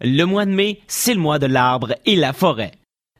Le mois de mai, c'est le mois de l'arbre et la forêt.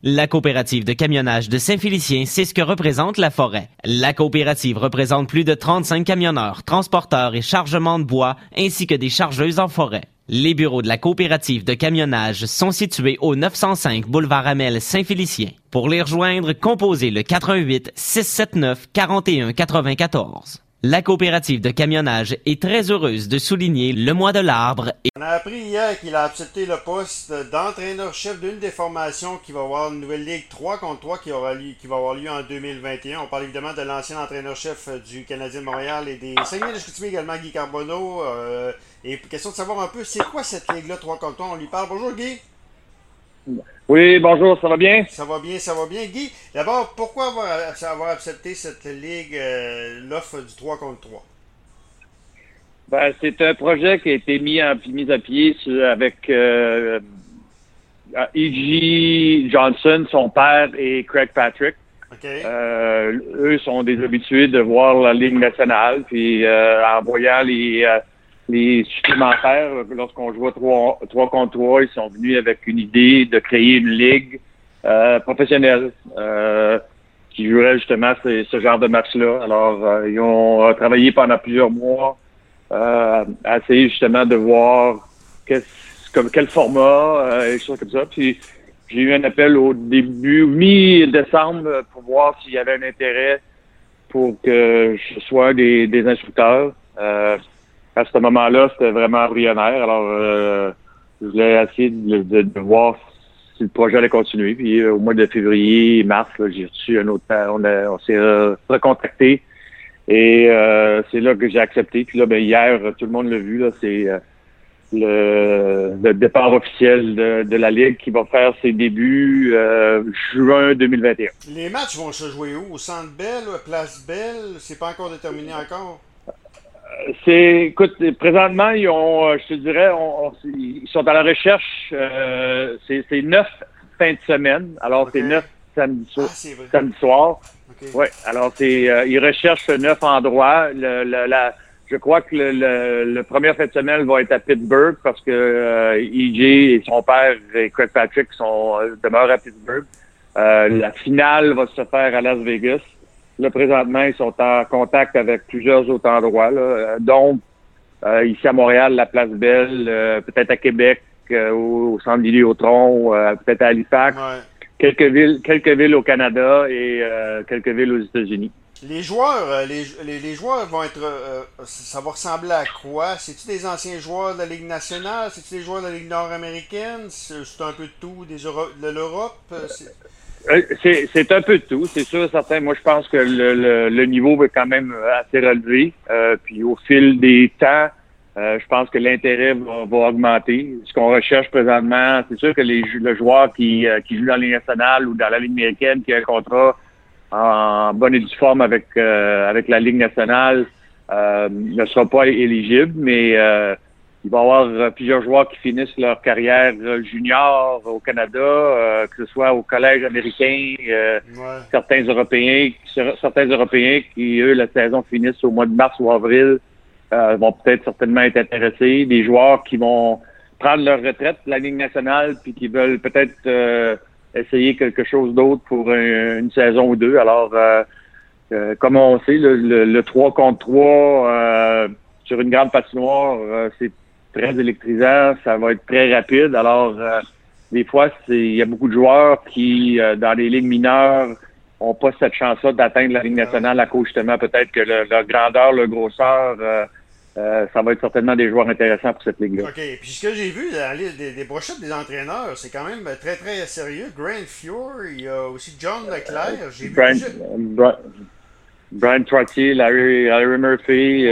La coopérative de camionnage de Saint-Félicien sait ce que représente la forêt. La coopérative représente plus de 35 camionneurs, transporteurs et chargements de bois, ainsi que des chargeuses en forêt. Les bureaux de la coopérative de camionnage sont situés au 905 boulevard Amel Saint-Félicien. Pour les rejoindre, composez le 88 679 41 94. La coopérative de camionnage est très heureuse de souligner le mois de l'arbre. On a appris hier qu'il a accepté le poste d'entraîneur-chef d'une des formations qui va avoir une nouvelle Ligue 3 contre 3 qui, va avoir lieu en 2021. On parle évidemment de l'ancien entraîneur-chef du Canadien de Montréal et des Saguenay de également, Guy Carbonneau. Euh, et question de savoir un peu, c'est quoi cette Ligue-là 3 contre 3 On lui parle. Bonjour Guy. Oui, bonjour, ça va bien? Ça va bien, ça va bien. Guy, d'abord, pourquoi avoir, avoir, accepté cette ligue, euh, l'offre du 3 contre 3? Ben, c'est un projet qui a été mis, en, mis à pied avec euh, E.G. Johnson, son père, et Craig Patrick. Euh, eux sont des habitués de voir la Ligue nationale, puis euh, en voyant les les supplémentaires, lorsqu'on jouait 3, 3 contre 3, ils sont venus avec une idée de créer une ligue euh, professionnelle euh, qui jouerait justement ce, genre de match-là. Alors, euh, ils ont travaillé pendant plusieurs mois à essayer justement de voir comme, quel format et choses comme ça. Puis, j'ai eu un appel au début, mi-décembre, pour voir s'il y avait un intérêt pour que je sois des, des instructeurs à ce moment-là, c'était vraiment embryonnaire. Alors, euh, je voulais essayer de, voir si le projet allait continuer. Puis euh, au mois de février, mars, j'ai reçu un autre. On, on s'est recontacté. Et euh, c'est là que j'ai accepté. Puis là, ben, hier, tout le monde l'a vu, là, c'est le, départ officiel de, la Ligue qui va faire ses débuts juin 2021. Les matchs vont se jouer où? Au Centre Bell, Place Belle? C'est pas encore déterminé encore? C'est, écoute, présentement, ils ont, euh, je te dirais, ils sont à la recherche. Euh, c'est neuf fins de semaine. Alors, c'est neuf samedi, soir. Ah, samedi soir. Ouais. Alors, c'est, euh, ils recherchent neuf endroits. Le, la, je crois que le, le, premier fin de semaine va être à Pittsburgh parce que euh, EJ et son père et Craig Patrick sont demeurent à Pittsburgh. la finale va se faire à Las Vegas. Là, présentement, ils sont en contact avec plusieurs autres endroits, là, euh, dont euh, ici à Montréal, la Place Belle, euh, peut-être à Québec, au, centre Vidéotron, peut-être à Halifax, quelques villes, quelques villes au Canada et quelques villes aux États-Unis. Les joueurs, les, les, joueurs vont être, ça va ressembler à quoi? C'est-tu des anciens joueurs de la Ligue nationale? C'est-tu des joueurs de la Ligue nord-américaine? C'est un peu de tout, des de l'Europe? Euh, c'est un peu de tout, c'est sûr, certain. Moi, je pense que le, le, niveau va quand même assez relevé. Euh, puis au fil des temps, euh, je pense que l'intérêt va, augmenter. Ce qu'on recherche présentement, c'est sûr que les, le joueur qui, qui joue dans la Ligue nationale ou dans la Ligue américaine, qui a un contrat en bonne et due forme avec, avec la Ligue nationale, ne sera pas éligible, mais il va y avoir euh, plusieurs joueurs qui finissent leur carrière euh, junior au Canada, euh, que ce soit au collège américain, certains Européens, certains Européens qui, eux, la saison finissent au mois de mars ou avril, vont peut-être certainement être intéressés. Des joueurs qui vont prendre leur retraite de la Ligue nationale puis qui veulent peut-être essayer quelque chose d'autre pour une saison ou deux. Alors, comme on sait, le, le 3 contre 3 sur une grande patinoire, c'est très électrisant, ça va être très rapide. Alors, euh, des fois, il y a beaucoup de joueurs qui, euh, dans les ligues mineures, n'ont pas cette chance-là d'atteindre la Ligue nationale à cause justement peut-être que le, leur grandeur, le grosseur, euh, ça va être certainement des joueurs intéressants pour cette ligue-là. OK. Puis ce que j'ai vu dans la liste des, des brochettes des entraîneurs, c'est quand même très, très sérieux. Grant Fuhr, il y a aussi John Leclerc. J'ai Brian, vu Brian, Trottier, Larry, Larry Murphy.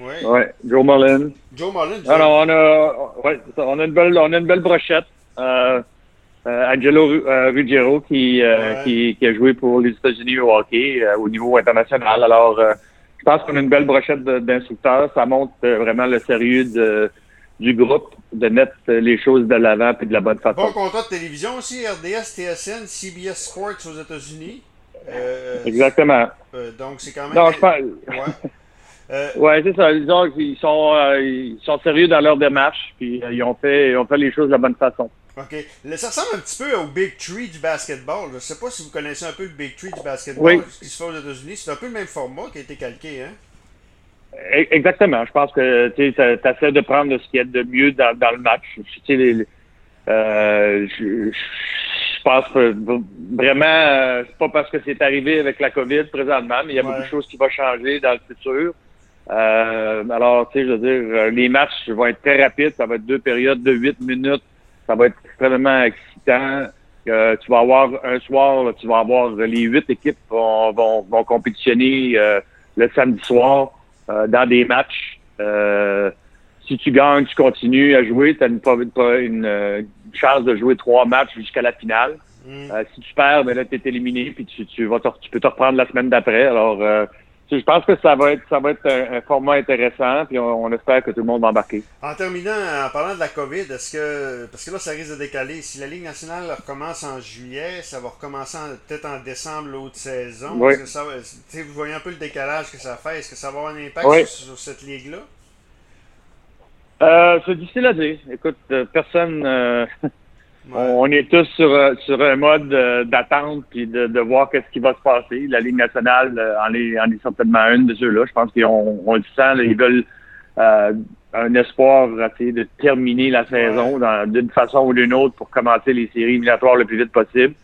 Ouais. ouais. Joe Mullen. Joe Mullen. Alors, on a, ouais, on a une belle, on a une belle brochette. Euh, euh, Angelo euh, Ruggiero qui, qui, qui, a joué pour les États-Unis au hockey au niveau international. Alors, je pense qu'on a une belle brochette d'instructeurs. Ça montre vraiment le sérieux de, du groupe de mettre les choses de l'avant et de la bonne façon. Bon contrat de télévision aussi, RDS, TSN, CBS Sports aux États-Unis. Exactement. donc, c'est quand même. Non, je pense. Ouais. Euh, oui, c'est ça. Disons qu'ils sont, euh, ils sont sérieux dans leur démarche, puis euh, ils, ont fait, ils ont fait les choses de la bonne façon. OK. ça ressemble un petit peu au Big Tree du basketball. Je ne sais pas si vous connaissez un peu le Big Tree du basketball, ce qui se fait aux États-Unis. C'est un peu le même format qui a été calqué, hein? E-, exactement. Je pense que tu essaies de prendre ce qu'il y a de mieux dans, dans le match. Les, euh, je, je, pense que vraiment, c'est pas parce que c'est arrivé avec la COVID présentement, mais il y a beaucoup de choses qui vont changer dans le futur. Euh, alors, tu sais, je veux dire, euh, les matchs vont être très rapides. Ça va être deux périodes de huit minutes. Ça va être extrêmement excitant. Euh, tu vas avoir un soir, tu vas avoir les huit équipes vont, vont, vont compétitionner le samedi soir dans des matchs. si tu gagnes, tu continues à jouer. Tu as une, une, une, chance de jouer trois matchs jusqu'à la finale. Mm. si tu perds, ben là, tu es éliminé, puis tu, tu, vas tu peux te reprendre la semaine d'après. Alors, je pense que ça va être ça va être un, format intéressant, puis on, espère que tout le monde va embarquer. En terminant, en parlant de la COVID, est-ce que parce que là ça risque de décaler, si la Ligue nationale recommence en juillet, ça va recommencer peut-être en décembre l'autre saison. Oui. ça, vous voyez un peu le décalage que ça fait, est-ce que ça va avoir un impact sur, cette ligue-là? Euh, c'est difficile à dire. Écoute, euh, personne euh, On est tous sur, euh, sur un mode euh, d'attente puis de, de voir qu'est-ce qui va se passer. La Ligue nationale euh, en est, en est certainement une de ceux-là. Je pense qu'on on le sent, ils veulent un espoir de terminer la saison d'une façon ou d'une autre pour commencer les séries éliminatoires le plus vite possible.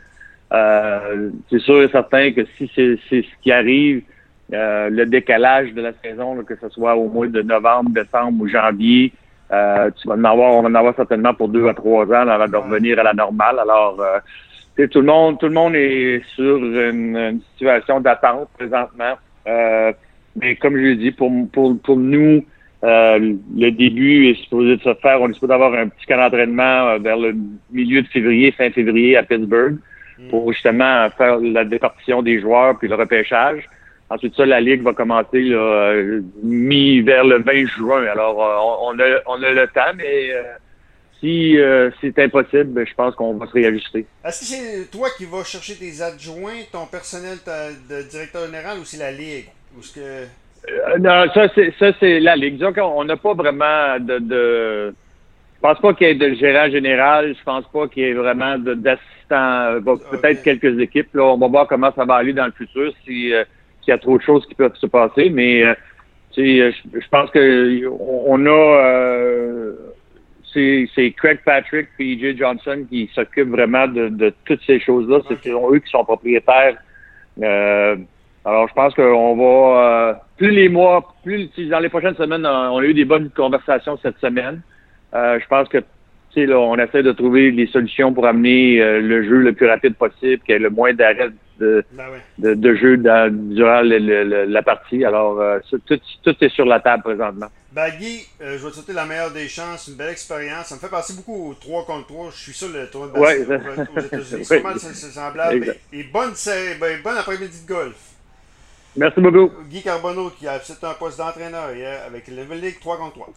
c'est sûr et certain que si c'est ce qui arrive, le décalage de la saison, que ce soit au mois de novembre, décembre ou janvier, euh, tu vas en avoir, on va en avoir certainement pour deux à trois ans avant de revenir à la normale. Alors, euh, tout le monde, tout le monde est sur une, situation d'attente présentement. Euh, mais comme je l'ai dit, pour, pour, pour nous, le début est supposé de se faire. On est supposé avoir un petit camp d'entraînement vers le milieu de février, fin février à Pittsburgh, mm. pour justement faire la départition des joueurs puis le repêchage. Ensuite, ça, la Ligue va commencer là, mi vers le 20 juin. Alors, euh, on, a, on a le temps, mais euh, si euh, c'est impossible, ben, je pense qu'on va se réajuster. Est-ce que c'est toi qui vas chercher tes adjoints, ton personnel de directeur général ou c'est la Ligue? Ou ce que... non, ça c'est ça c'est la Ligue. Disons qu'on n'a pas vraiment de, de... Je pense pas qu'il y ait de gérant général. Je pense pas qu'il y ait vraiment d'assistant. Peut-être quelques équipes. Là, on va voir comment ça va aller dans le futur. Si qu'il y a trop de choses qui peuvent se passer, mais euh, je, je pense que on a euh, c'est Craig Patrick et E.J. Johnson qui s'occupent vraiment de, de, toutes ces choses-là. C'est eux qui sont propriétaires. Euh, alors, je pense qu'on va euh, plus les mois, plus dans les prochaines semaines, on a eu des bonnes conversations cette semaine. Euh, je pense que là, on essaie de trouver des solutions pour amener le jeu le plus rapide possible, qu'il y ait le moins d'arrêts de, ben de, de, jeu durant la partie. Alors, euh, tout, tout, est sur la table présentement. Ben, Guy, euh, je vais te souhaiter la meilleure des chances, une belle expérience. Ça me fait penser beaucoup au 3 contre 3. Je suis sûr le tournoi de basket ouais, aux États-Unis. C'est semblable. Et, bonne, ben, bonne après-midi de golf. Merci beaucoup. Guy Carbonneau qui a accepté un poste d'entraîneur hier avec le League 3 contre 3.